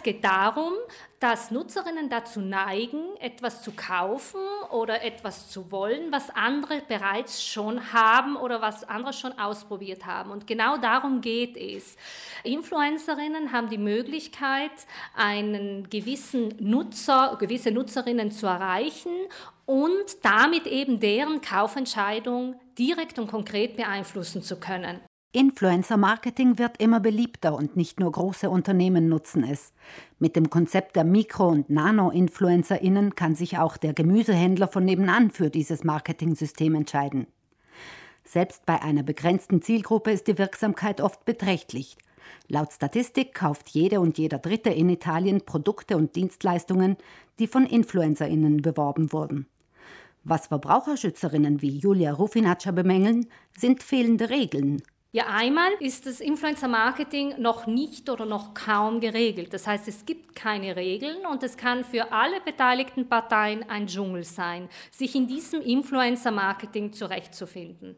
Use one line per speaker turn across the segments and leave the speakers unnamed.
es geht darum, dass Nutzerinnen dazu neigen, etwas zu kaufen oder etwas zu wollen, was andere bereits schon haben oder was andere schon ausprobiert haben. Und genau darum geht es. Influencerinnen haben die Möglichkeit, einen gewissen Nutzer, gewisse Nutzerinnen zu erreichen und damit eben deren Kaufentscheidung direkt und konkret beeinflussen zu können.
Influencer-Marketing wird immer beliebter und nicht nur große Unternehmen nutzen es. Mit dem Konzept der Mikro- und Nano-InfluencerInnen kann sich auch der Gemüsehändler von nebenan für dieses Marketing-System entscheiden. Selbst bei einer begrenzten Zielgruppe ist die Wirksamkeit oft beträchtlich. Laut Statistik kauft jede und jeder Dritte in Italien Produkte und Dienstleistungen, die von InfluencerInnen beworben wurden. Was Verbraucherschützerinnen wie Julia Rufinaccia bemängeln, sind fehlende Regeln,
ja, einmal ist das Influencer-Marketing noch nicht oder noch kaum geregelt. Das heißt, es gibt keine Regeln und es kann für alle beteiligten Parteien ein Dschungel sein, sich in diesem Influencer-Marketing zurechtzufinden.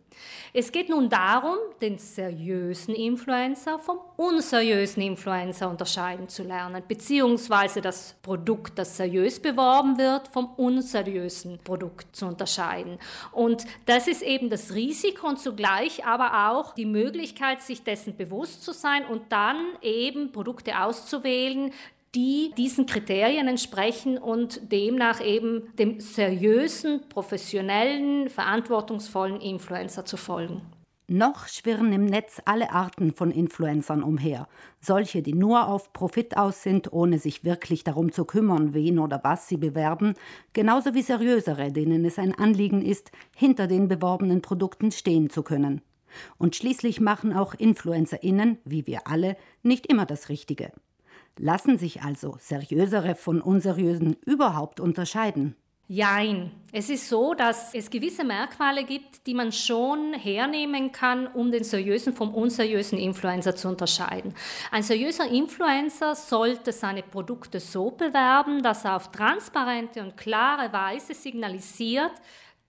Es geht nun darum, den seriösen Influencer vom unseriösen Influencer unterscheiden zu lernen, beziehungsweise das Produkt, das seriös beworben wird, vom unseriösen Produkt zu unterscheiden. Und das ist eben das Risiko und zugleich aber auch die Möglichkeit, Möglichkeit, sich dessen bewusst zu sein und dann eben Produkte auszuwählen, die diesen Kriterien entsprechen und demnach eben dem seriösen, professionellen, verantwortungsvollen Influencer zu folgen.
Noch schwirren im Netz alle Arten von Influencern umher. Solche, die nur auf Profit aus sind, ohne sich wirklich darum zu kümmern, wen oder was sie bewerben, genauso wie seriösere, denen es ein Anliegen ist, hinter den beworbenen Produkten stehen zu können. Und schließlich machen auch InfluencerInnen, wie wir alle, nicht immer das Richtige. Lassen sich also seriösere von unseriösen überhaupt unterscheiden?
Jein. Es ist so, dass es gewisse Merkmale gibt, die man schon hernehmen kann, um den seriösen vom unseriösen Influencer zu unterscheiden. Ein seriöser Influencer sollte seine Produkte so bewerben, dass er auf transparente und klare Weise signalisiert,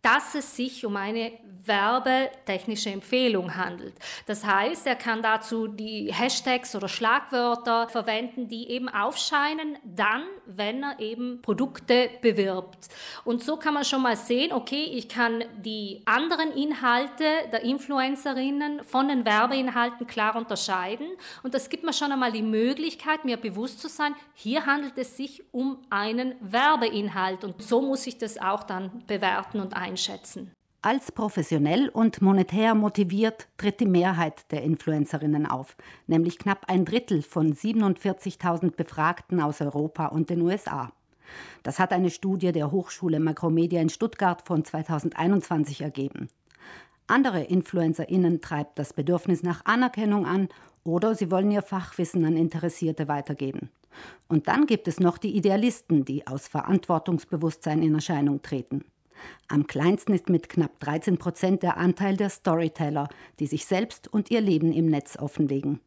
dass es sich um eine werbetechnische Empfehlung handelt. Das heißt, er kann dazu die Hashtags oder Schlagwörter verwenden, die eben aufscheinen, dann, wenn er eben Produkte bewirbt. Und so kann man schon mal sehen, okay, ich kann die anderen Inhalte der Influencerinnen von den Werbeinhalten klar unterscheiden. Und das gibt mir schon einmal die Möglichkeit, mir bewusst zu sein, hier handelt es sich um einen Werbeinhalt. Und so muss ich das auch dann bewerten und einstellen einschätzen.
Als professionell und monetär motiviert tritt die Mehrheit der Influencerinnen auf, nämlich knapp ein Drittel von 47.000 Befragten aus Europa und den USA. Das hat eine Studie der Hochschule Makromedia in Stuttgart von 2021 ergeben. Andere InfluencerInnen treibt das Bedürfnis nach Anerkennung an oder sie wollen ihr Fachwissen an Interessierte weitergeben. Und dann gibt es noch die Idealisten, die aus Verantwortungsbewusstsein in Erscheinung treten. Am kleinsten ist mit knapp 13 Prozent der Anteil der Storyteller, die sich selbst und ihr Leben im Netz offenlegen.